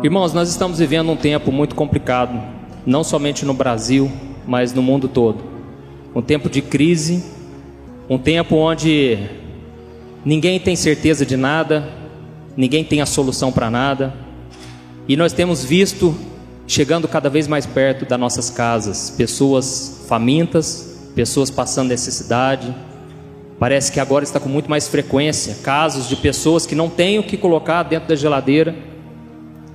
Irmãos, nós estamos vivendo um tempo muito complicado, não somente no Brasil, mas no mundo todo. Um tempo de crise, um tempo onde ninguém tem certeza de nada, ninguém tem a solução para nada, e nós temos visto chegando cada vez mais perto das nossas casas pessoas famintas, pessoas passando necessidade. Parece que agora está com muito mais frequência casos de pessoas que não têm o que colocar dentro da geladeira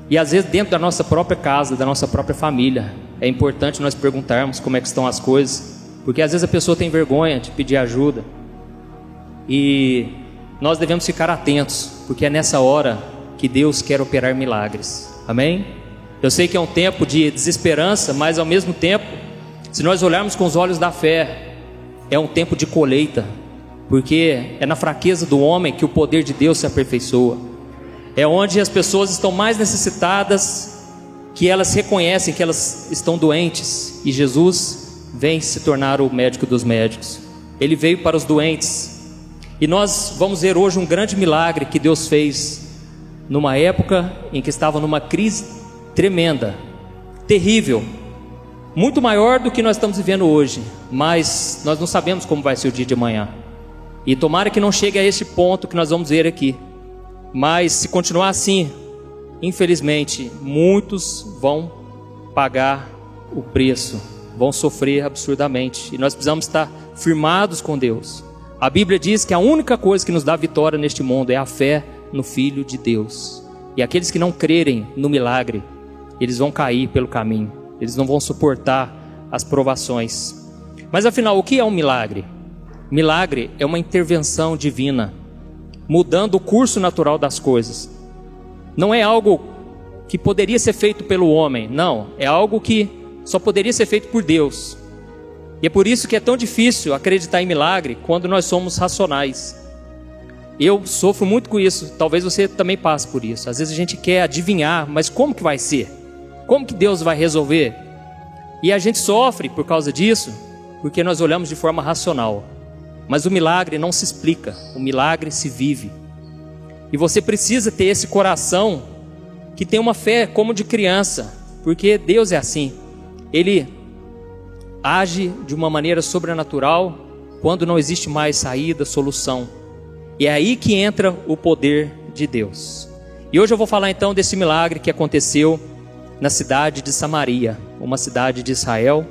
e às vezes dentro da nossa própria casa, da nossa própria família. É importante nós perguntarmos como é que estão as coisas, porque às vezes a pessoa tem vergonha de pedir ajuda. E nós devemos ficar atentos, porque é nessa hora que Deus quer operar milagres. Amém? Eu sei que é um tempo de desesperança, mas ao mesmo tempo, se nós olharmos com os olhos da fé, é um tempo de colheita, porque é na fraqueza do homem que o poder de Deus se aperfeiçoa é onde as pessoas estão mais necessitadas, que elas reconhecem que elas estão doentes e Jesus vem se tornar o médico dos médicos. Ele veio para os doentes. E nós vamos ver hoje um grande milagre que Deus fez numa época em que estava numa crise tremenda, terrível, muito maior do que nós estamos vivendo hoje, mas nós não sabemos como vai ser o dia de amanhã. E tomara que não chegue a esse ponto que nós vamos ver aqui. Mas se continuar assim, infelizmente, muitos vão pagar o preço, vão sofrer absurdamente. E nós precisamos estar firmados com Deus. A Bíblia diz que a única coisa que nos dá vitória neste mundo é a fé no Filho de Deus. E aqueles que não crerem no milagre, eles vão cair pelo caminho, eles não vão suportar as provações. Mas afinal, o que é um milagre? Milagre é uma intervenção divina mudando o curso natural das coisas. Não é algo que poderia ser feito pelo homem, não, é algo que só poderia ser feito por Deus. E é por isso que é tão difícil acreditar em milagre quando nós somos racionais. Eu sofro muito com isso, talvez você também passe por isso. Às vezes a gente quer adivinhar, mas como que vai ser? Como que Deus vai resolver? E a gente sofre por causa disso, porque nós olhamos de forma racional. Mas o milagre não se explica, o milagre se vive. E você precisa ter esse coração que tem uma fé como de criança, porque Deus é assim. Ele age de uma maneira sobrenatural quando não existe mais saída, solução. E é aí que entra o poder de Deus. E hoje eu vou falar então desse milagre que aconteceu na cidade de Samaria, uma cidade de Israel,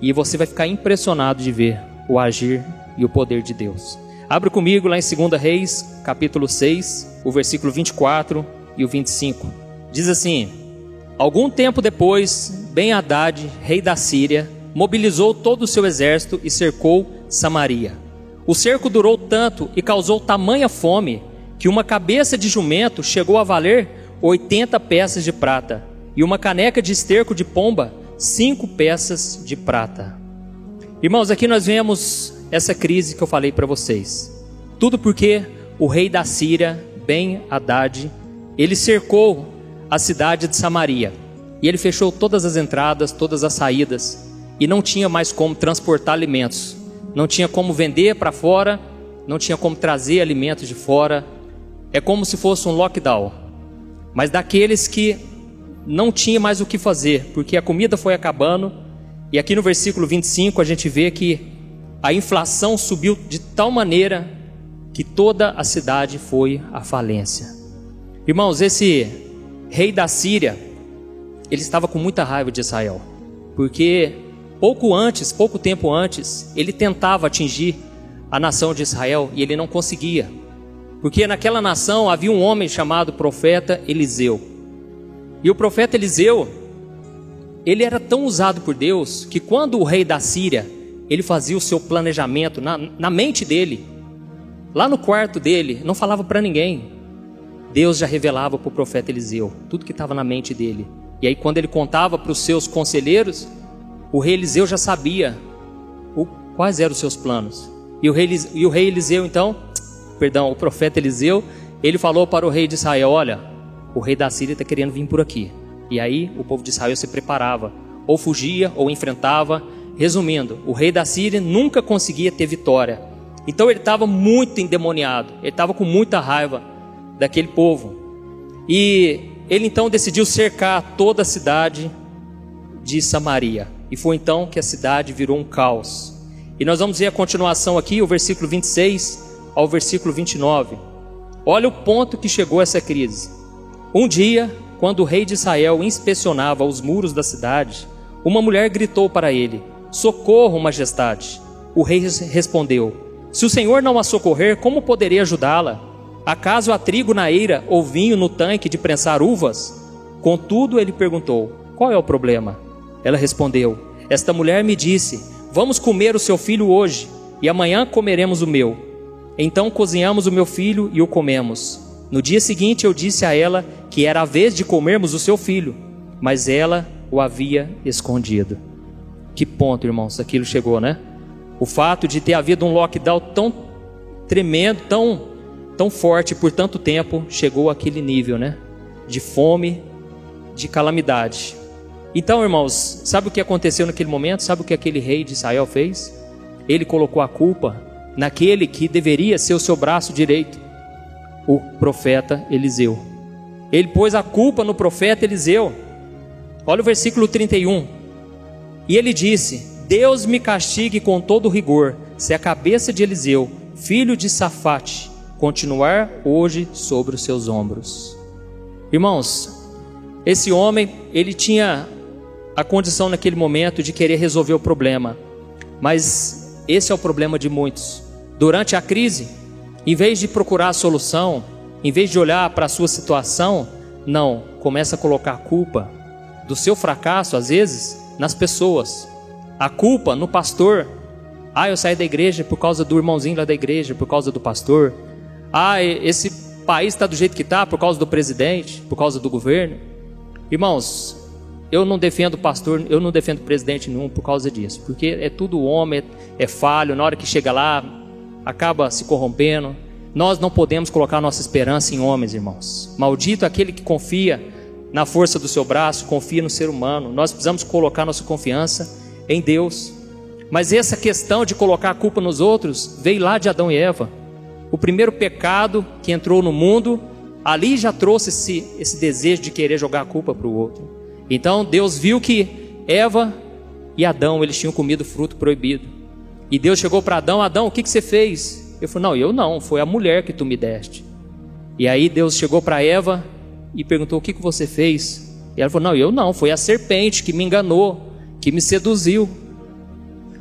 e você vai ficar impressionado de ver o agir e o poder de Deus. Abra comigo lá em 2 Reis, capítulo 6, o versículo 24 e o 25. Diz assim: Algum tempo depois, Ben Haddad, rei da Síria, mobilizou todo o seu exército e cercou Samaria. O cerco durou tanto e causou tamanha fome que uma cabeça de jumento chegou a valer 80 peças de prata e uma caneca de esterco de pomba, cinco peças de prata. Irmãos, aqui nós vemos essa crise que eu falei para vocês. Tudo porque o rei da Síria, Ben Haddad, ele cercou a cidade de Samaria. E ele fechou todas as entradas, todas as saídas, e não tinha mais como transportar alimentos. Não tinha como vender para fora, não tinha como trazer alimentos de fora. É como se fosse um lockdown. Mas daqueles que não tinha mais o que fazer, porque a comida foi acabando. E aqui no versículo 25 a gente vê que a inflação subiu de tal maneira que toda a cidade foi à falência. Irmãos, esse rei da Síria, ele estava com muita raiva de Israel, porque pouco antes, pouco tempo antes, ele tentava atingir a nação de Israel e ele não conseguia. Porque naquela nação havia um homem chamado profeta Eliseu. E o profeta Eliseu, ele era tão usado por Deus que quando o rei da Síria ele fazia o seu planejamento na, na mente dele, lá no quarto dele, não falava para ninguém. Deus já revelava para o profeta Eliseu tudo que estava na mente dele. E aí, quando ele contava para os seus conselheiros, o rei Eliseu já sabia o, quais eram os seus planos. E o, rei, e o rei Eliseu, então, perdão, o profeta Eliseu, ele falou para o rei de Israel: Olha, o rei da Síria está querendo vir por aqui. E aí o povo de Israel se preparava, ou fugia, ou enfrentava, Resumindo, o rei da Síria nunca conseguia ter vitória. Então ele estava muito endemoniado, ele estava com muita raiva daquele povo. E ele então decidiu cercar toda a cidade de Samaria. E foi então que a cidade virou um caos. E nós vamos ver a continuação aqui, o versículo 26 ao versículo 29. Olha o ponto que chegou essa crise. Um dia, quando o rei de Israel inspecionava os muros da cidade, uma mulher gritou para ele: Socorro, majestade. O rei respondeu: Se o senhor não a socorrer, como poderei ajudá-la? Acaso há trigo na eira ou vinho no tanque de prensar uvas? Contudo, ele perguntou: Qual é o problema? Ela respondeu: Esta mulher me disse: Vamos comer o seu filho hoje, e amanhã comeremos o meu. Então cozinhamos o meu filho e o comemos. No dia seguinte eu disse a ela que era a vez de comermos o seu filho, mas ela o havia escondido. Que ponto, irmãos, aquilo chegou, né? O fato de ter havido um lockdown tão tremendo, tão, tão forte por tanto tempo, chegou àquele nível, né? De fome, de calamidade. Então, irmãos, sabe o que aconteceu naquele momento? Sabe o que aquele rei de Israel fez? Ele colocou a culpa naquele que deveria ser o seu braço direito, o profeta Eliseu. Ele pôs a culpa no profeta Eliseu. Olha o versículo 31. E ele disse: Deus me castigue com todo rigor, se a cabeça de Eliseu, filho de Safate, continuar hoje sobre os seus ombros. Irmãos, esse homem, ele tinha a condição naquele momento de querer resolver o problema, mas esse é o problema de muitos. Durante a crise, em vez de procurar a solução, em vez de olhar para a sua situação, não, começa a colocar a culpa do seu fracasso, às vezes, nas pessoas. A culpa no pastor. Ah, eu saí da igreja por causa do irmãozinho lá da igreja, por causa do pastor. Ah, esse país está do jeito que está por causa do presidente, por causa do governo. Irmãos, eu não defendo pastor, eu não defendo presidente nenhum por causa disso, porque é tudo homem, é, é falho, na hora que chega lá, acaba se corrompendo. Nós não podemos colocar nossa esperança em homens, irmãos. Maldito aquele que confia na força do seu braço, confia no ser humano. Nós precisamos colocar nossa confiança em Deus. Mas essa questão de colocar a culpa nos outros veio lá de Adão e Eva. O primeiro pecado que entrou no mundo, ali já trouxe esse, esse desejo de querer jogar a culpa para o outro. Então Deus viu que Eva e Adão eles tinham comido fruto proibido. E Deus chegou para Adão: Adão, o que, que você fez? Eu falei: Não, eu não, foi a mulher que tu me deste. E aí Deus chegou para Eva e perguntou: O que, que você fez? E ela falou: Não, eu não, foi a serpente que me enganou, que me seduziu.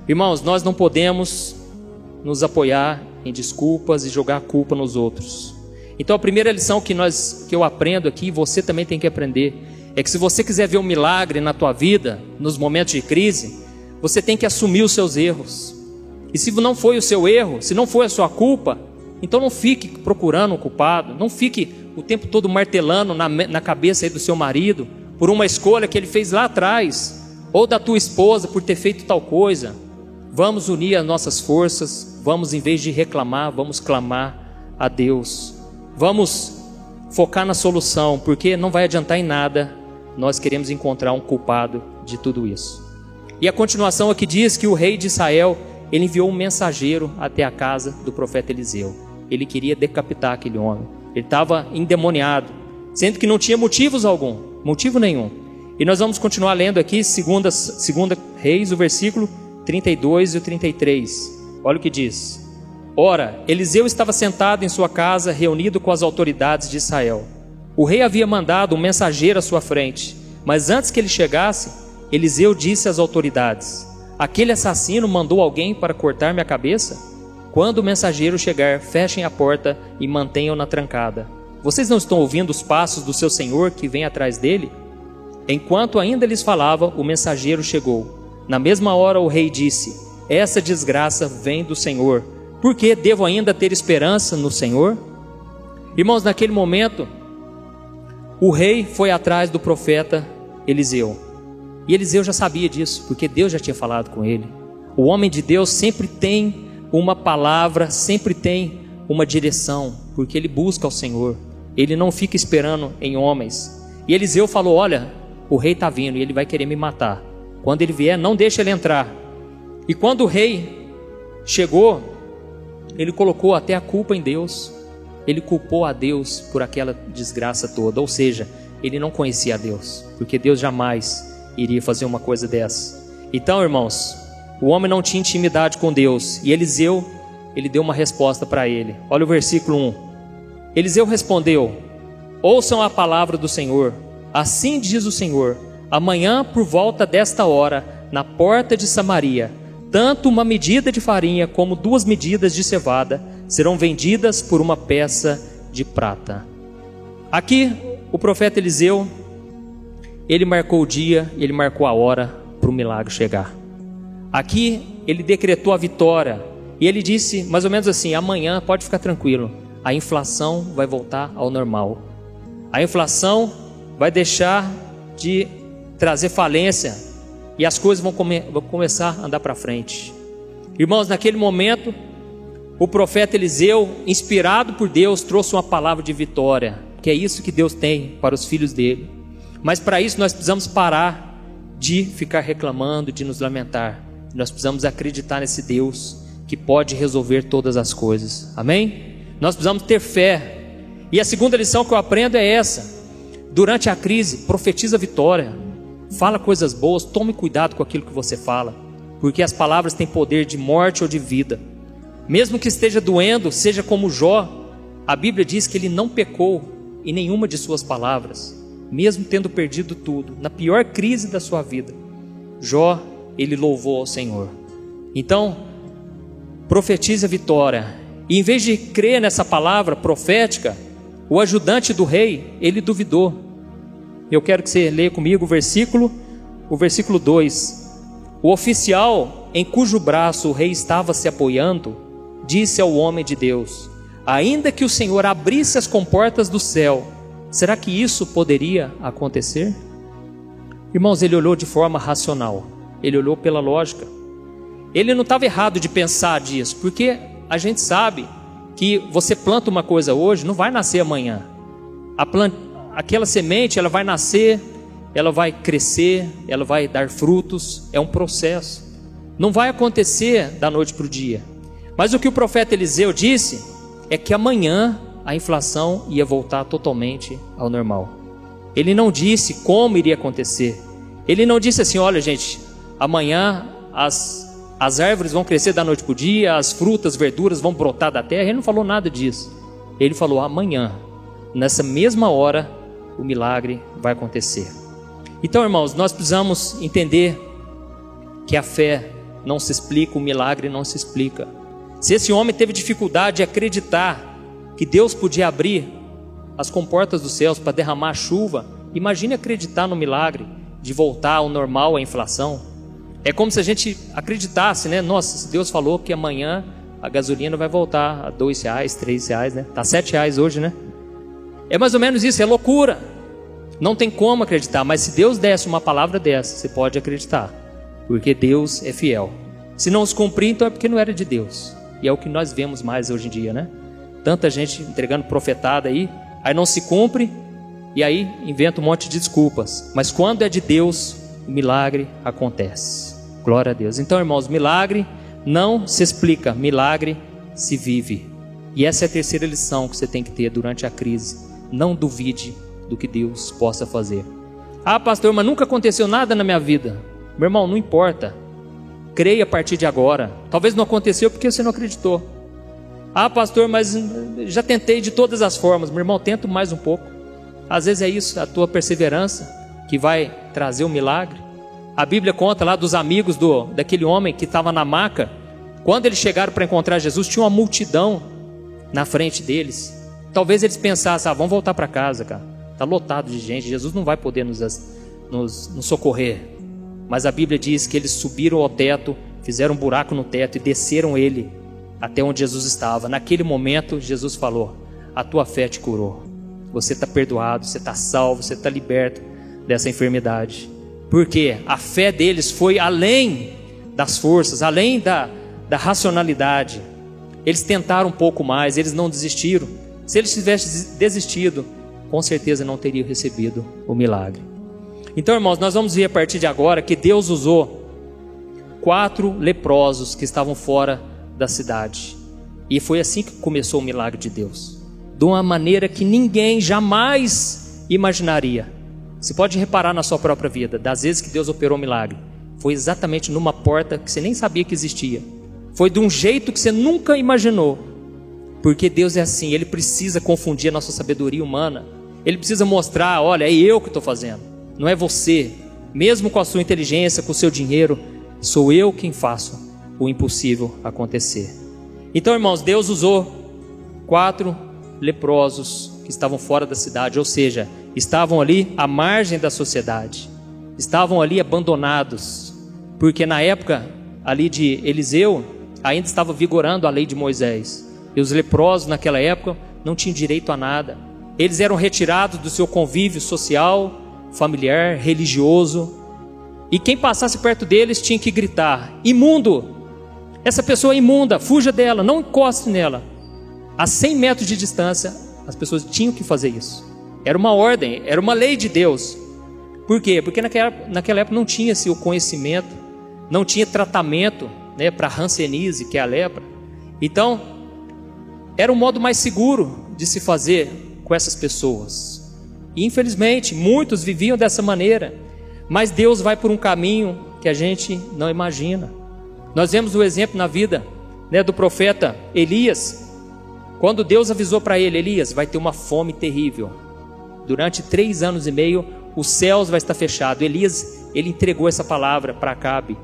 Irmãos, nós não podemos nos apoiar em desculpas e jogar a culpa nos outros. Então a primeira lição que nós que eu aprendo aqui, você também tem que aprender, é que se você quiser ver um milagre na tua vida, nos momentos de crise, você tem que assumir os seus erros. E se não foi o seu erro, se não foi a sua culpa, então não fique procurando um culpado, não fique o tempo todo martelando na, na cabeça do seu marido por uma escolha que ele fez lá atrás, ou da tua esposa por ter feito tal coisa. Vamos unir as nossas forças, vamos em vez de reclamar, vamos clamar a Deus. Vamos focar na solução, porque não vai adiantar em nada. Nós queremos encontrar um culpado de tudo isso. E a continuação aqui diz que o rei de Israel, ele enviou um mensageiro até a casa do profeta Eliseu. Ele queria decapitar aquele homem. Ele estava endemoniado, sendo que não tinha motivos algum, motivo nenhum. E nós vamos continuar lendo aqui, segunda, segunda Reis, o versículo 32 e o 33. Olha o que diz. Ora, Eliseu estava sentado em sua casa, reunido com as autoridades de Israel. O rei havia mandado um mensageiro à sua frente, mas antes que ele chegasse, Eliseu disse às autoridades: Aquele assassino mandou alguém para cortar minha cabeça? Quando o mensageiro chegar, fechem a porta e mantenham-na trancada. Vocês não estão ouvindo os passos do seu senhor que vem atrás dele? Enquanto ainda lhes falava, o mensageiro chegou. Na mesma hora, o rei disse: Essa desgraça vem do Senhor. Por que devo ainda ter esperança no Senhor? Irmãos, naquele momento, o rei foi atrás do profeta Eliseu. E Eliseu já sabia disso, porque Deus já tinha falado com ele. O homem de Deus sempre tem uma palavra sempre tem uma direção, porque ele busca o Senhor. Ele não fica esperando em homens. E Eliseu falou: Olha, o rei está vindo e ele vai querer me matar. Quando ele vier, não deixe ele entrar. E quando o rei chegou, ele colocou até a culpa em Deus. Ele culpou a Deus por aquela desgraça toda. Ou seja, ele não conhecia a Deus, porque Deus jamais iria fazer uma coisa dessa. Então, irmãos, o homem não tinha intimidade com Deus, e Eliseu, ele deu uma resposta para ele. Olha o versículo 1. Eliseu respondeu: Ouçam a palavra do Senhor. Assim diz o Senhor: Amanhã, por volta desta hora, na porta de Samaria, tanto uma medida de farinha como duas medidas de cevada serão vendidas por uma peça de prata. Aqui, o profeta Eliseu, ele marcou o dia, ele marcou a hora para o milagre chegar. Aqui, ele decretou a vitória e ele disse mais ou menos assim: amanhã pode ficar tranquilo, a inflação vai voltar ao normal. A inflação vai deixar de trazer falência e as coisas vão, come vão começar a andar para frente. Irmãos, naquele momento, o profeta Eliseu, inspirado por Deus, trouxe uma palavra de vitória, que é isso que Deus tem para os filhos dele. Mas para isso nós precisamos parar de ficar reclamando, de nos lamentar. Nós precisamos acreditar nesse Deus que pode resolver todas as coisas. Amém? Nós precisamos ter fé. E a segunda lição que eu aprendo é essa: durante a crise, profetiza vitória. Fala coisas boas, tome cuidado com aquilo que você fala, porque as palavras têm poder de morte ou de vida. Mesmo que esteja doendo, seja como Jó, a Bíblia diz que ele não pecou em nenhuma de suas palavras, mesmo tendo perdido tudo, na pior crise da sua vida. Jó, ele louvou ao Senhor. Então, profetize a vitória. E em vez de crer nessa palavra profética, o ajudante do rei, ele duvidou. Eu quero que você leia comigo o versículo, o versículo 2. O oficial em cujo braço o rei estava se apoiando, disse ao homem de Deus: Ainda que o Senhor abrisse as comportas do céu, será que isso poderia acontecer? Irmãos, ele olhou de forma racional, ele olhou pela lógica. Ele não estava errado de pensar disso, porque a gente sabe que você planta uma coisa hoje, não vai nascer amanhã. Plant... Aquela semente, ela vai nascer, ela vai crescer, ela vai dar frutos, é um processo. Não vai acontecer da noite para o dia. Mas o que o profeta Eliseu disse é que amanhã a inflação ia voltar totalmente ao normal. Ele não disse como iria acontecer. Ele não disse assim: olha, gente, amanhã as as árvores vão crescer da noite para o dia, as frutas, verduras vão brotar da terra. Ele não falou nada disso. Ele falou: amanhã, nessa mesma hora, o milagre vai acontecer. Então, irmãos, nós precisamos entender que a fé não se explica, o milagre não se explica. Se esse homem teve dificuldade de acreditar que Deus podia abrir as comportas dos céus para derramar chuva, imagine acreditar no milagre de voltar ao normal a inflação. É como se a gente acreditasse, né? Nossa, se Deus falou que amanhã a gasolina vai voltar a dois reais, três reais, né? Tá sete reais hoje, né? É mais ou menos isso, é loucura. Não tem como acreditar, mas se Deus desse uma palavra dessa, você pode acreditar, porque Deus é fiel. Se não os cumprir, então é porque não era de Deus. E é o que nós vemos mais hoje em dia, né? Tanta gente entregando profetada aí, aí não se cumpre, e aí inventa um monte de desculpas. Mas quando é de Deus, o milagre acontece. Glória a Deus. Então, irmãos, milagre não se explica, milagre se vive. E essa é a terceira lição que você tem que ter durante a crise. Não duvide do que Deus possa fazer. Ah, pastor, mas nunca aconteceu nada na minha vida. Meu irmão, não importa. Creia a partir de agora. Talvez não aconteceu porque você não acreditou. Ah, pastor, mas já tentei de todas as formas. Meu irmão, tento mais um pouco. Às vezes é isso, a tua perseverança que vai trazer o um milagre. A Bíblia conta lá dos amigos do daquele homem que estava na maca. Quando eles chegaram para encontrar Jesus, tinha uma multidão na frente deles. Talvez eles pensassem: ah, vamos voltar para casa, cara. Está lotado de gente. Jesus não vai poder nos, nos, nos socorrer. Mas a Bíblia diz que eles subiram ao teto, fizeram um buraco no teto e desceram ele até onde Jesus estava. Naquele momento, Jesus falou: A tua fé te curou. Você está perdoado, você está salvo, você está liberto dessa enfermidade porque a fé deles foi além das forças, além da, da racionalidade. Eles tentaram um pouco mais, eles não desistiram. Se eles tivessem desistido, com certeza não teriam recebido o milagre. Então, irmãos, nós vamos ver a partir de agora que Deus usou quatro leprosos que estavam fora da cidade. E foi assim que começou o milagre de Deus. De uma maneira que ninguém jamais imaginaria. Você pode reparar na sua própria vida, das vezes que Deus operou um milagre. Foi exatamente numa porta que você nem sabia que existia. Foi de um jeito que você nunca imaginou. Porque Deus é assim, Ele precisa confundir a nossa sabedoria humana. Ele precisa mostrar: olha, é eu que estou fazendo, não é você. Mesmo com a sua inteligência, com o seu dinheiro, sou eu quem faço o impossível acontecer. Então, irmãos, Deus usou quatro leprosos que estavam fora da cidade, ou seja, estavam ali à margem da sociedade, estavam ali abandonados, porque na época ali de Eliseu ainda estava vigorando a lei de Moisés, e os leprosos naquela época não tinham direito a nada, eles eram retirados do seu convívio social, familiar, religioso, e quem passasse perto deles tinha que gritar: imundo! Essa pessoa é imunda, fuja dela, não encoste nela. A 100 metros de distância, as pessoas tinham que fazer isso. Era uma ordem, era uma lei de Deus. Por quê? Porque naquela, naquela época não tinha-se o conhecimento, não tinha tratamento né, para Hanseníase, que é a lepra. Então, era o modo mais seguro de se fazer com essas pessoas. E, infelizmente, muitos viviam dessa maneira, mas Deus vai por um caminho que a gente não imagina. Nós vemos o exemplo na vida né, do profeta Elias, quando Deus avisou para ele, Elias, vai ter uma fome terrível. Durante três anos e meio, os céus vai estar fechado. Elias, ele entregou essa palavra para Acabe.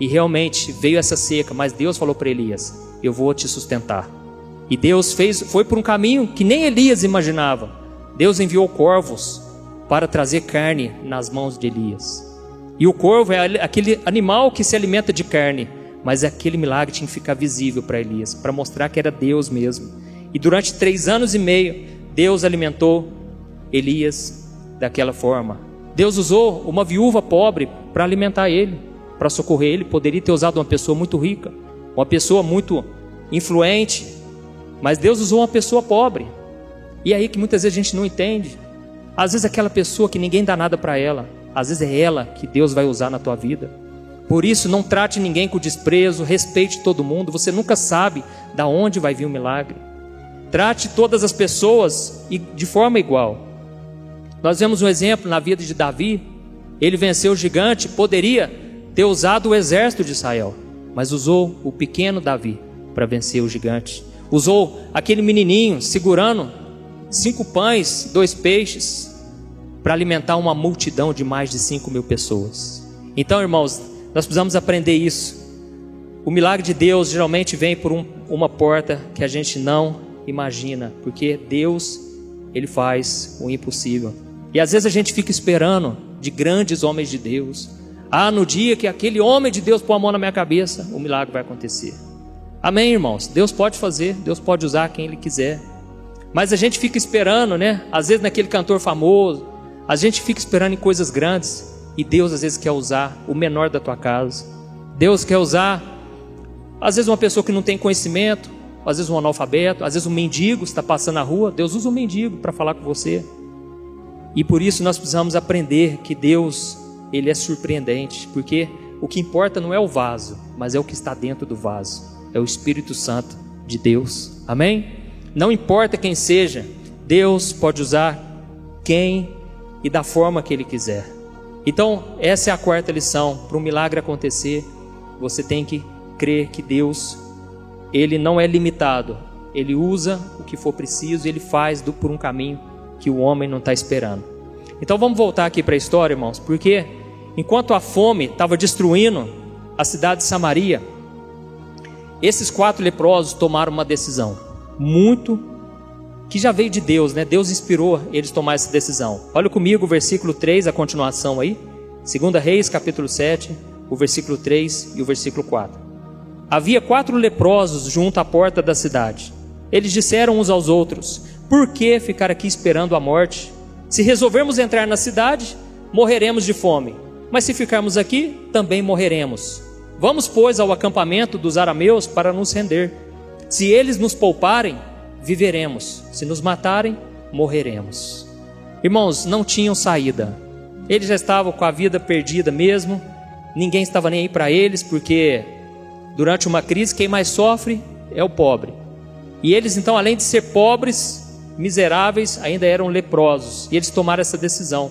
E realmente veio essa seca, mas Deus falou para Elias: Eu vou te sustentar. E Deus fez, foi por um caminho que nem Elias imaginava. Deus enviou corvos para trazer carne nas mãos de Elias. E o corvo é aquele animal que se alimenta de carne, mas aquele milagre tinha que ficar visível para Elias, para mostrar que era Deus mesmo. E durante três anos e meio, Deus alimentou Elias daquela forma. Deus usou uma viúva pobre para alimentar ele, para socorrer ele. Poderia ter usado uma pessoa muito rica, uma pessoa muito influente, mas Deus usou uma pessoa pobre. E é aí que muitas vezes a gente não entende. Às vezes aquela pessoa que ninguém dá nada para ela, às vezes é ela que Deus vai usar na tua vida. Por isso, não trate ninguém com desprezo, respeite todo mundo. Você nunca sabe da onde vai vir o milagre. Trate todas as pessoas de forma igual. Nós vemos um exemplo na vida de Davi. Ele venceu o gigante, poderia ter usado o exército de Israel, mas usou o pequeno Davi para vencer o gigante. Usou aquele menininho segurando cinco pães, dois peixes, para alimentar uma multidão de mais de cinco mil pessoas. Então, irmãos, nós precisamos aprender isso. O milagre de Deus geralmente vem por um, uma porta que a gente não imagina, porque Deus, ele faz o impossível. E às vezes a gente fica esperando de grandes homens de Deus. Ah, no dia que aquele homem de Deus pôr a mão na minha cabeça, o milagre vai acontecer. Amém, irmãos? Deus pode fazer, Deus pode usar quem Ele quiser. Mas a gente fica esperando, né? Às vezes naquele cantor famoso, a gente fica esperando em coisas grandes. E Deus às vezes quer usar o menor da tua casa. Deus quer usar, às vezes, uma pessoa que não tem conhecimento, às vezes um analfabeto, às vezes um mendigo está passando na rua, Deus usa um mendigo para falar com você. E por isso nós precisamos aprender que Deus, ele é surpreendente, porque o que importa não é o vaso, mas é o que está dentro do vaso. É o Espírito Santo de Deus. Amém? Não importa quem seja, Deus pode usar quem e da forma que ele quiser. Então, essa é a quarta lição. Para um milagre acontecer, você tem que crer que Deus ele não é limitado. Ele usa o que for preciso, ele faz do, por um caminho que o homem não está esperando. Então vamos voltar aqui para a história, irmãos, porque enquanto a fome estava destruindo a cidade de Samaria, esses quatro leprosos tomaram uma decisão muito que já veio de Deus, né? Deus inspirou eles a tomar essa decisão. Olha comigo o versículo 3, a continuação aí. 2 Reis, capítulo 7, o versículo 3 e o versículo 4. Havia quatro leprosos junto à porta da cidade. Eles disseram uns aos outros: Por que ficar aqui esperando a morte? Se resolvermos entrar na cidade, morreremos de fome. Mas se ficarmos aqui, também morreremos. Vamos, pois, ao acampamento dos arameus para nos render. Se eles nos pouparem, viveremos. Se nos matarem, morreremos. Irmãos, não tinham saída. Eles já estavam com a vida perdida mesmo. Ninguém estava nem aí para eles, porque Durante uma crise, quem mais sofre é o pobre. E eles, então, além de ser pobres, miseráveis ainda eram leprosos e eles tomaram essa decisão.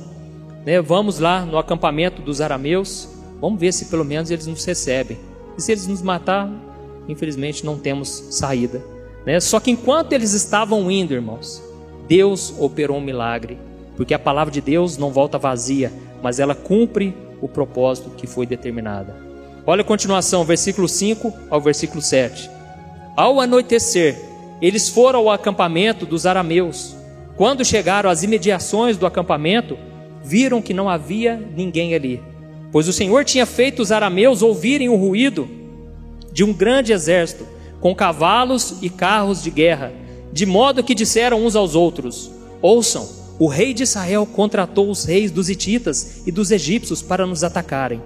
Né? Vamos lá no acampamento dos arameus, vamos ver se pelo menos eles nos recebem. E se eles nos matar, infelizmente não temos saída. Né? Só que enquanto eles estavam indo, irmãos, Deus operou um milagre, porque a palavra de Deus não volta vazia, mas ela cumpre o propósito que foi determinada. Olha a continuação, versículo 5 ao versículo 7. Ao anoitecer, eles foram ao acampamento dos arameus. Quando chegaram às imediações do acampamento, viram que não havia ninguém ali, pois o Senhor tinha feito os arameus ouvirem o ruído de um grande exército, com cavalos e carros de guerra, de modo que disseram uns aos outros: Ouçam, o rei de Israel contratou os reis dos Hititas e dos egípcios para nos atacarem.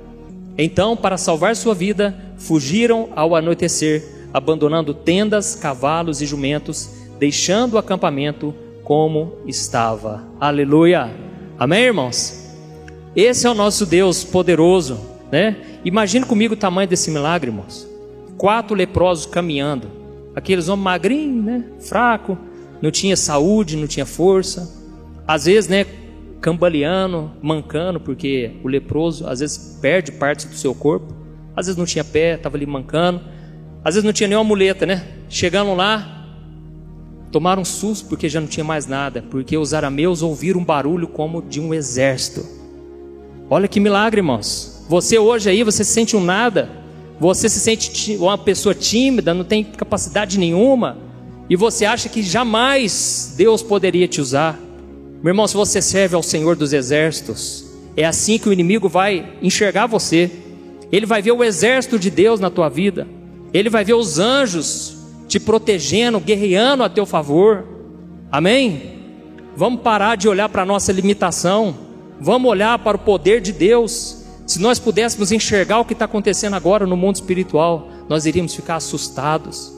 Então, para salvar sua vida, fugiram ao anoitecer, abandonando tendas, cavalos e jumentos, deixando o acampamento como estava. Aleluia! Amém, irmãos? Esse é o nosso Deus poderoso, né? Imagine comigo o tamanho desse milagre, irmãos. Quatro leprosos caminhando, aqueles homens magrinhos, né? Fraco, não tinha saúde, não tinha força. Às vezes, né? Cambaleando, mancando, porque o leproso às vezes perde partes do seu corpo. Às vezes não tinha pé, estava ali mancando. Às vezes não tinha nenhuma muleta, né? Chegando lá, tomaram um susto porque já não tinha mais nada, porque os arameus ouviram um barulho como de um exército. Olha que milagre, irmãos. Você hoje aí, você se sente um nada, você se sente uma pessoa tímida, não tem capacidade nenhuma, e você acha que jamais Deus poderia te usar. Meu irmão, se você serve ao Senhor dos exércitos, é assim que o inimigo vai enxergar você. Ele vai ver o exército de Deus na tua vida. Ele vai ver os anjos te protegendo, guerreando a teu favor. Amém? Vamos parar de olhar para a nossa limitação. Vamos olhar para o poder de Deus. Se nós pudéssemos enxergar o que está acontecendo agora no mundo espiritual, nós iríamos ficar assustados.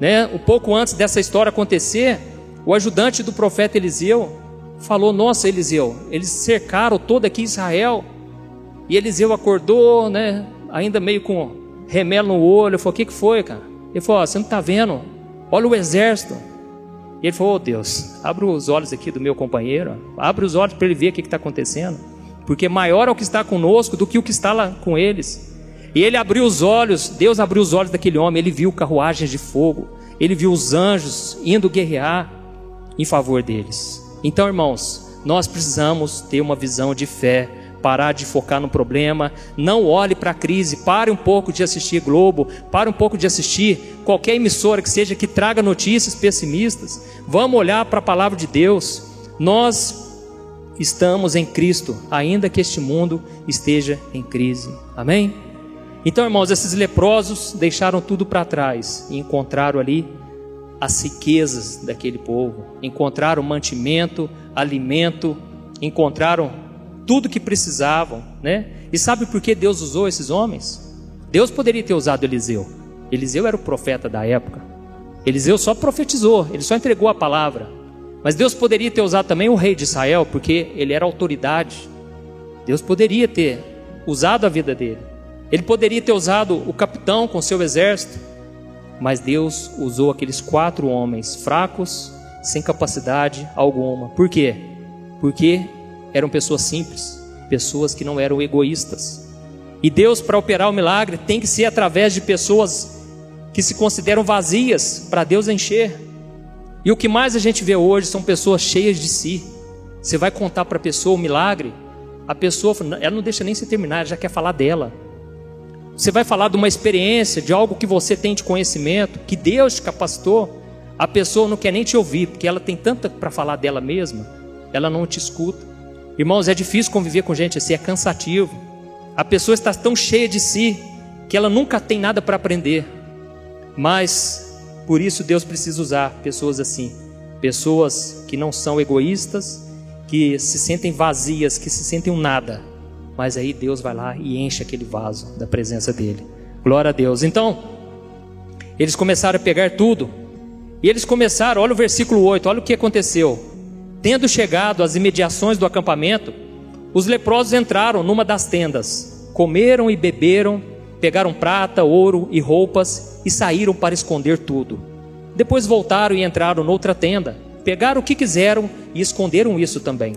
Né? Um pouco antes dessa história acontecer, o ajudante do profeta Eliseu falou: Nossa, Eliseu, eles cercaram todo aqui Israel. E Eliseu acordou, né? Ainda meio com remelo no olho, falou: O que, que foi, cara? Ele falou: Você não está vendo? Olha o exército. E ele falou: oh, Deus, abre os olhos aqui do meu companheiro, abre os olhos para ele ver o que está acontecendo, porque maior é o que está conosco do que o que está lá com eles. E ele abriu os olhos, Deus abriu os olhos daquele homem, ele viu carruagens de fogo, ele viu os anjos indo guerrear em favor deles. Então, irmãos, nós precisamos ter uma visão de fé parar de focar no problema, não olhe para a crise, pare um pouco de assistir Globo, pare um pouco de assistir qualquer emissora que seja que traga notícias pessimistas. Vamos olhar para a palavra de Deus. Nós estamos em Cristo, ainda que este mundo esteja em crise. Amém? Então, irmãos, esses leprosos deixaram tudo para trás e encontraram ali as riquezas daquele povo, encontraram mantimento, alimento, encontraram tudo que precisavam, né? E sabe por que Deus usou esses homens? Deus poderia ter usado Eliseu. Eliseu era o profeta da época. Eliseu só profetizou, ele só entregou a palavra. Mas Deus poderia ter usado também o rei de Israel, porque ele era autoridade. Deus poderia ter usado a vida dele. Ele poderia ter usado o capitão com seu exército. Mas Deus usou aqueles quatro homens fracos, sem capacidade alguma. Por quê? Porque eram pessoas simples, pessoas que não eram egoístas. E Deus, para operar o milagre, tem que ser através de pessoas que se consideram vazias para Deus encher. E o que mais a gente vê hoje são pessoas cheias de si. Você vai contar para a pessoa o milagre, a pessoa ela não deixa nem se terminar, ela já quer falar dela. Você vai falar de uma experiência, de algo que você tem de conhecimento, que Deus te capacitou, a pessoa não quer nem te ouvir, porque ela tem tanta para falar dela mesma, ela não te escuta. Irmãos, é difícil conviver com gente assim, é cansativo. A pessoa está tão cheia de si que ela nunca tem nada para aprender. Mas por isso Deus precisa usar pessoas assim, pessoas que não são egoístas, que se sentem vazias, que se sentem um nada. Mas aí Deus vai lá e enche aquele vaso da presença dele. Glória a Deus. Então, eles começaram a pegar tudo. E eles começaram, olha o versículo 8, olha o que aconteceu. Tendo chegado às imediações do acampamento, os leprosos entraram numa das tendas, comeram e beberam, pegaram prata, ouro e roupas e saíram para esconder tudo. Depois voltaram e entraram noutra tenda, pegaram o que quiseram e esconderam isso também.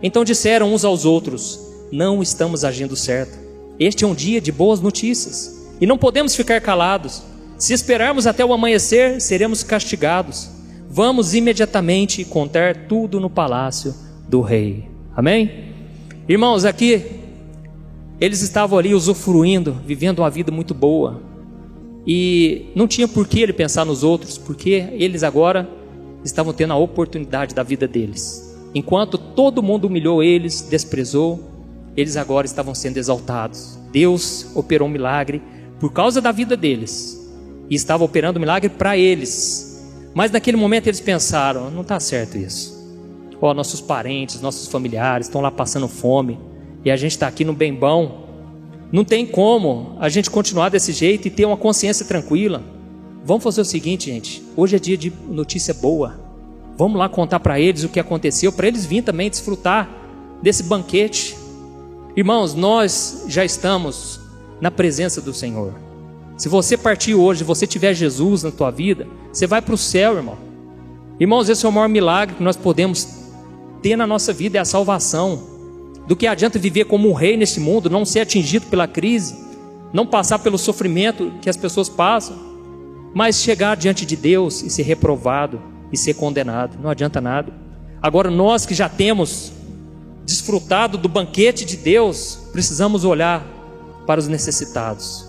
Então disseram uns aos outros: Não estamos agindo certo. Este é um dia de boas notícias e não podemos ficar calados. Se esperarmos até o amanhecer, seremos castigados. Vamos imediatamente contar tudo no palácio do rei. Amém? Irmãos, aqui eles estavam ali usufruindo, vivendo uma vida muito boa. E não tinha por que ele pensar nos outros, porque eles agora estavam tendo a oportunidade da vida deles. Enquanto todo mundo humilhou eles, desprezou, eles agora estavam sendo exaltados. Deus operou um milagre por causa da vida deles e estava operando um milagre para eles. Mas naquele momento eles pensaram: não está certo isso. Ó, nossos parentes, nossos familiares estão lá passando fome e a gente está aqui no bem bom. Não tem como a gente continuar desse jeito e ter uma consciência tranquila. Vamos fazer o seguinte, gente. Hoje é dia de notícia boa. Vamos lá contar para eles o que aconteceu, para eles virem também desfrutar desse banquete. Irmãos, nós já estamos na presença do Senhor. Se você partir hoje, você tiver Jesus na tua vida, você vai para o céu, irmão. Irmãos, esse é o maior milagre que nós podemos ter na nossa vida, é a salvação. Do que adianta viver como um rei nesse mundo, não ser atingido pela crise, não passar pelo sofrimento que as pessoas passam, mas chegar diante de Deus e ser reprovado e ser condenado. Não adianta nada. Agora, nós que já temos desfrutado do banquete de Deus, precisamos olhar para os necessitados.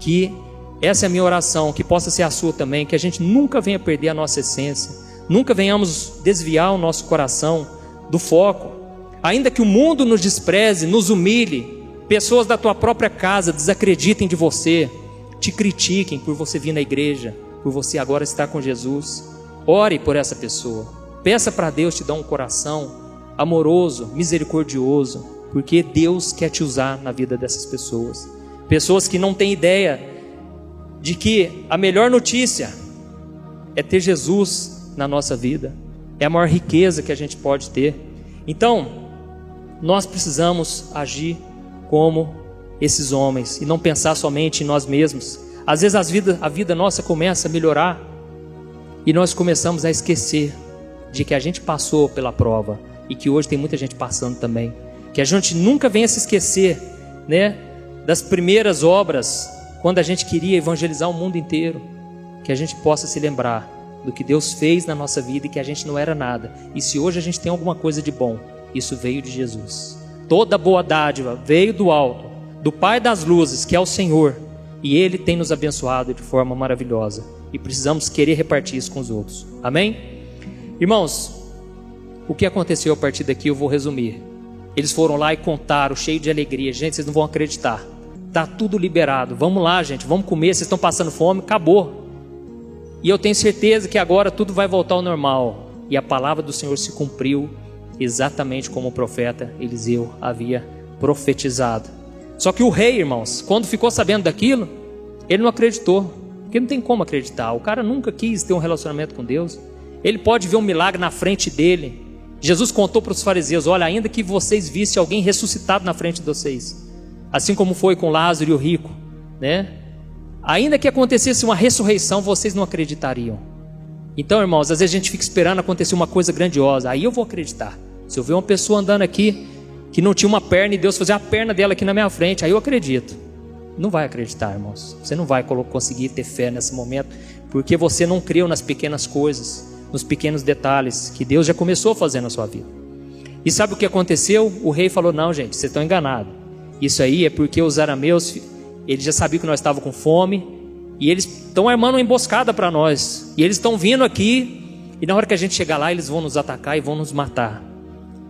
Que essa é a minha oração, que possa ser a sua também, que a gente nunca venha perder a nossa essência, nunca venhamos desviar o nosso coração do foco Ainda que o mundo nos despreze, nos humilhe, pessoas da tua própria casa desacreditem de você, te critiquem por você vir na igreja, por você agora estar com Jesus. Ore por essa pessoa. Peça para Deus te dar um coração amoroso, misericordioso, porque Deus quer te usar na vida dessas pessoas. Pessoas que não têm ideia de que a melhor notícia é ter Jesus na nossa vida. É a maior riqueza que a gente pode ter. Então, nós precisamos agir como esses homens e não pensar somente em nós mesmos. Às vezes as vida, a vida nossa começa a melhorar e nós começamos a esquecer de que a gente passou pela prova e que hoje tem muita gente passando também. Que a gente nunca venha se esquecer, né, das primeiras obras quando a gente queria evangelizar o mundo inteiro. Que a gente possa se lembrar do que Deus fez na nossa vida e que a gente não era nada. E se hoje a gente tem alguma coisa de bom, isso veio de Jesus. Toda boa dádiva veio do alto, do Pai das luzes, que é o Senhor, e Ele tem nos abençoado de forma maravilhosa. E precisamos querer repartir isso com os outros. Amém? Irmãos, o que aconteceu a partir daqui eu vou resumir. Eles foram lá e contaram, cheio de alegria. Gente, vocês não vão acreditar. Tá tudo liberado. Vamos lá, gente, vamos comer. Vocês estão passando fome, acabou. E eu tenho certeza que agora tudo vai voltar ao normal. E a palavra do Senhor se cumpriu exatamente como o profeta Eliseu havia profetizado. Só que o rei, irmãos, quando ficou sabendo daquilo, ele não acreditou. Porque não tem como acreditar. O cara nunca quis ter um relacionamento com Deus. Ele pode ver um milagre na frente dele. Jesus contou para os fariseus: Olha, ainda que vocês vissem alguém ressuscitado na frente de vocês, assim como foi com Lázaro e o rico, né? Ainda que acontecesse uma ressurreição, vocês não acreditariam. Então, irmãos, às vezes a gente fica esperando acontecer uma coisa grandiosa, aí eu vou acreditar. Se eu ver uma pessoa andando aqui que não tinha uma perna e Deus fazer a perna dela aqui na minha frente, aí eu acredito. Não vai acreditar, irmãos. Você não vai conseguir ter fé nesse momento, porque você não creu nas pequenas coisas, nos pequenos detalhes que Deus já começou a fazer na sua vida. E sabe o que aconteceu? O rei falou: Não, gente, vocês estão enganados. Isso aí é porque os arameus, eles já sabiam que nós estávamos com fome, e eles estão armando uma emboscada para nós. E eles estão vindo aqui, e na hora que a gente chegar lá, eles vão nos atacar e vão nos matar.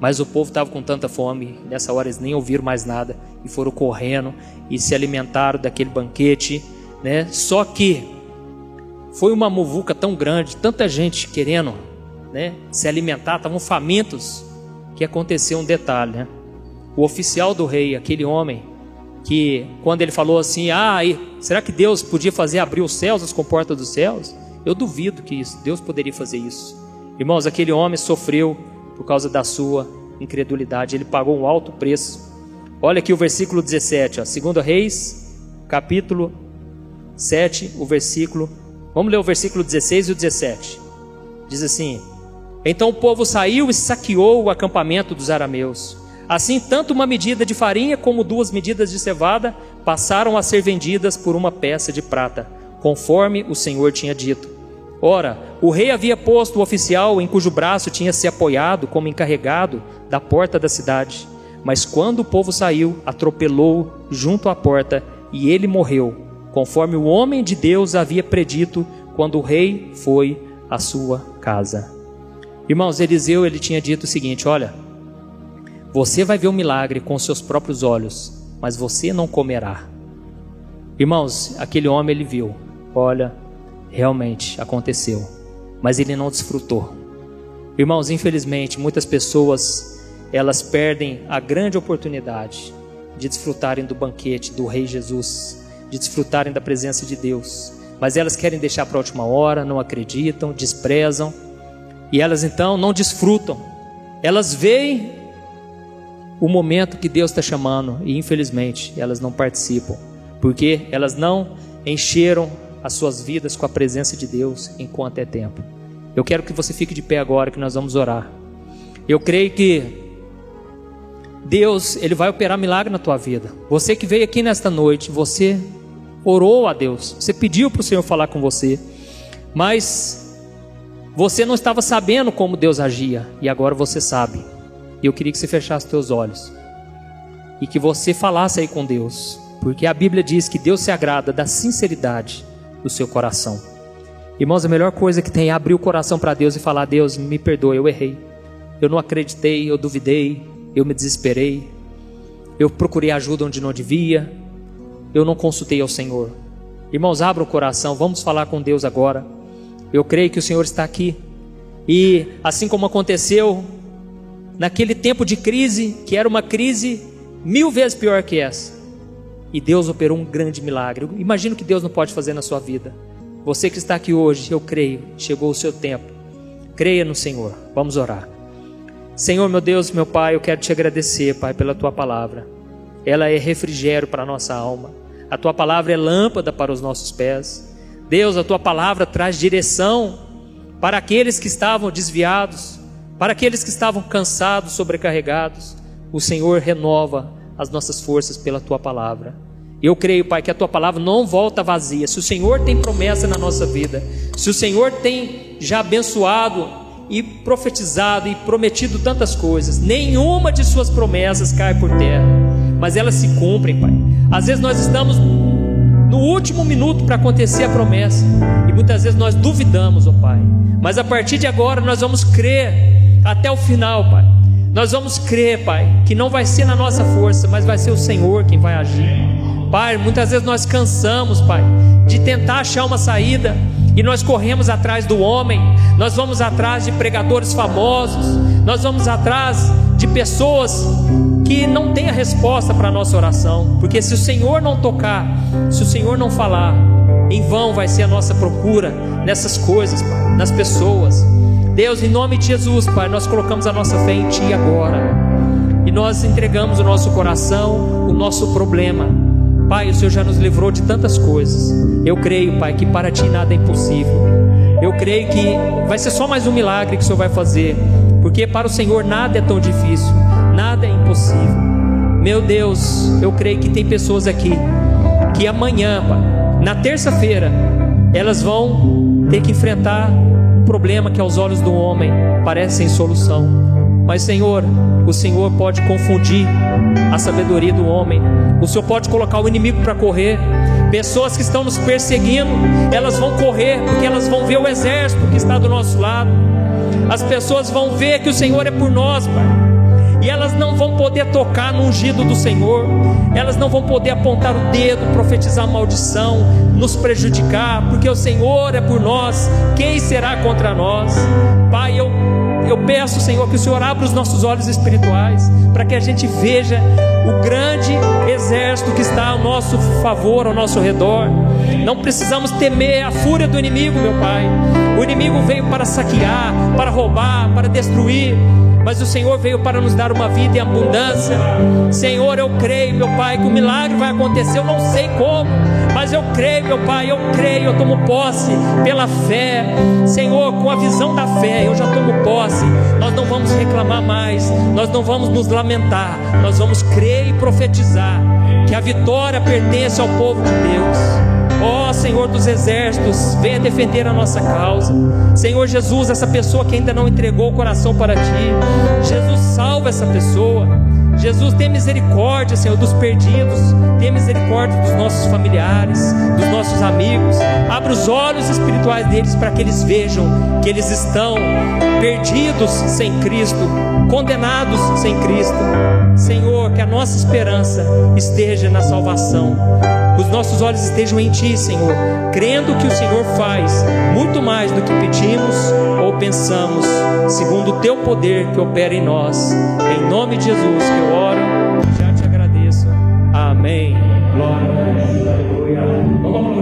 Mas o povo estava com tanta fome, nessa hora eles nem ouviram mais nada e foram correndo e se alimentaram daquele banquete, né? Só que foi uma muvuca tão grande, tanta gente querendo, né, se alimentar, estavam famintos, que aconteceu um detalhe, né? O oficial do rei, aquele homem que quando ele falou assim: "Ah, será que Deus podia fazer abrir os céus, as comportas dos céus?" Eu duvido que isso, Deus poderia fazer isso. Irmãos, aquele homem sofreu por causa da sua incredulidade. Ele pagou um alto preço. Olha aqui o versículo 17, ó, 2 Reis, capítulo 7, o versículo. Vamos ler o versículo 16 e o 17. Diz assim: Então o povo saiu e saqueou o acampamento dos arameus. Assim, tanto uma medida de farinha como duas medidas de cevada passaram a ser vendidas por uma peça de prata, conforme o Senhor tinha dito. Ora, o rei havia posto o oficial em cujo braço tinha se apoiado como encarregado da porta da cidade. Mas quando o povo saiu, atropelou junto à porta e ele morreu, conforme o homem de Deus havia predito quando o rei foi à sua casa. Irmãos, Eliseu ele tinha dito o seguinte: Olha, você vai ver o milagre com seus próprios olhos, mas você não comerá. Irmãos, aquele homem ele viu, olha, realmente aconteceu, mas ele não desfrutou. Irmãos, infelizmente, muitas pessoas elas perdem a grande oportunidade de desfrutarem do banquete do Rei Jesus, de desfrutarem da presença de Deus, mas elas querem deixar para a última hora, não acreditam, desprezam e elas então não desfrutam. Elas veem o momento que Deus está chamando e infelizmente elas não participam, porque elas não encheram as suas vidas com a presença de Deus enquanto é tempo. Eu quero que você fique de pé agora que nós vamos orar. Eu creio que Deus, ele vai operar milagre na tua vida. Você que veio aqui nesta noite, você orou a Deus, você pediu para o Senhor falar com você, mas você não estava sabendo como Deus agia e agora você sabe. Eu queria que você fechasse seus olhos e que você falasse aí com Deus, porque a Bíblia diz que Deus se agrada da sinceridade do seu coração. Irmãos, a melhor coisa que tem é abrir o coração para Deus e falar: Deus, me perdoe, eu errei. Eu não acreditei, eu duvidei, eu me desesperei. Eu procurei ajuda onde não devia. Eu não consultei ao Senhor. Irmãos, abra o coração, vamos falar com Deus agora. Eu creio que o Senhor está aqui. E assim como aconteceu naquele tempo de crise, que era uma crise mil vezes pior que essa, e Deus operou um grande milagre. Imagino que Deus não pode fazer na sua vida. Você que está aqui hoje, eu creio, chegou o seu tempo. Creia no Senhor. Vamos orar. Senhor, meu Deus, meu Pai, eu quero te agradecer, Pai, pela tua palavra. Ela é refrigério para a nossa alma. A tua palavra é lâmpada para os nossos pés. Deus, a tua palavra traz direção para aqueles que estavam desviados, para aqueles que estavam cansados, sobrecarregados. O Senhor renova as nossas forças pela tua palavra. Eu creio, Pai, que a tua palavra não volta vazia. Se o Senhor tem promessa na nossa vida, se o Senhor tem já abençoado e profetizado e prometido tantas coisas, nenhuma de suas promessas cai por terra, mas elas se cumprem, Pai. Às vezes nós estamos no último minuto para acontecer a promessa. E muitas vezes nós duvidamos, ó oh Pai. Mas a partir de agora nós vamos crer até o final, Pai. Nós vamos crer, Pai, que não vai ser na nossa força, mas vai ser o Senhor quem vai agir. Pai, muitas vezes nós cansamos, Pai, de tentar achar uma saída e nós corremos atrás do homem, nós vamos atrás de pregadores famosos, nós vamos atrás de pessoas que não têm a resposta para a nossa oração, porque se o Senhor não tocar, se o Senhor não falar, em vão vai ser a nossa procura nessas coisas, Pai, nas pessoas. Deus, em nome de Jesus, Pai, nós colocamos a nossa fé em Ti agora e nós entregamos o nosso coração, o nosso problema. Pai, o Senhor já nos livrou de tantas coisas. Eu creio, Pai, que para Ti nada é impossível. Eu creio que vai ser só mais um milagre que o Senhor vai fazer porque para o Senhor nada é tão difícil, nada é impossível. Meu Deus, eu creio que tem pessoas aqui que amanhã, na terça-feira, elas vão ter que enfrentar problema que aos olhos do homem parece sem solução. Mas, Senhor, o Senhor pode confundir a sabedoria do homem. O Senhor pode colocar o inimigo para correr. Pessoas que estão nos perseguindo, elas vão correr porque elas vão ver o exército que está do nosso lado as pessoas vão ver que o Senhor é por nós, Pai. E elas não vão poder tocar no ungido do Senhor, elas não vão poder apontar o dedo, profetizar maldição, nos prejudicar, porque o Senhor é por nós, quem será contra nós? Pai, eu, eu peço, Senhor, que o Senhor abra os nossos olhos espirituais, para que a gente veja o grande exército que está ao nosso favor, ao nosso redor. Não precisamos temer a fúria do inimigo, meu Pai. O inimigo veio para saquear, para roubar, para destruir. Mas o Senhor veio para nos dar uma vida em abundância. Senhor, eu creio, meu Pai, que o milagre vai acontecer. Eu não sei como, mas eu creio, meu Pai, eu creio, eu tomo posse pela fé. Senhor, com a visão da fé, eu já tomo posse. Nós não vamos reclamar mais, nós não vamos nos lamentar, nós vamos crer e profetizar que a vitória pertence ao povo de Deus. Ó oh, Senhor dos exércitos, venha defender a nossa causa. Senhor Jesus, essa pessoa que ainda não entregou o coração para ti, Jesus, salva essa pessoa. Jesus, tem misericórdia, Senhor, dos perdidos, tem misericórdia dos nossos familiares, dos nossos amigos. Abra os olhos espirituais deles para que eles vejam que eles estão perdidos sem Cristo, condenados sem Cristo. Senhor, que a nossa esperança esteja na salvação os nossos olhos estejam em Ti, Senhor, crendo que o Senhor faz muito mais do que pedimos ou pensamos, segundo o Teu poder que opera em nós. Em nome de Jesus que eu oro, já te agradeço. Amém. Glória a Deus.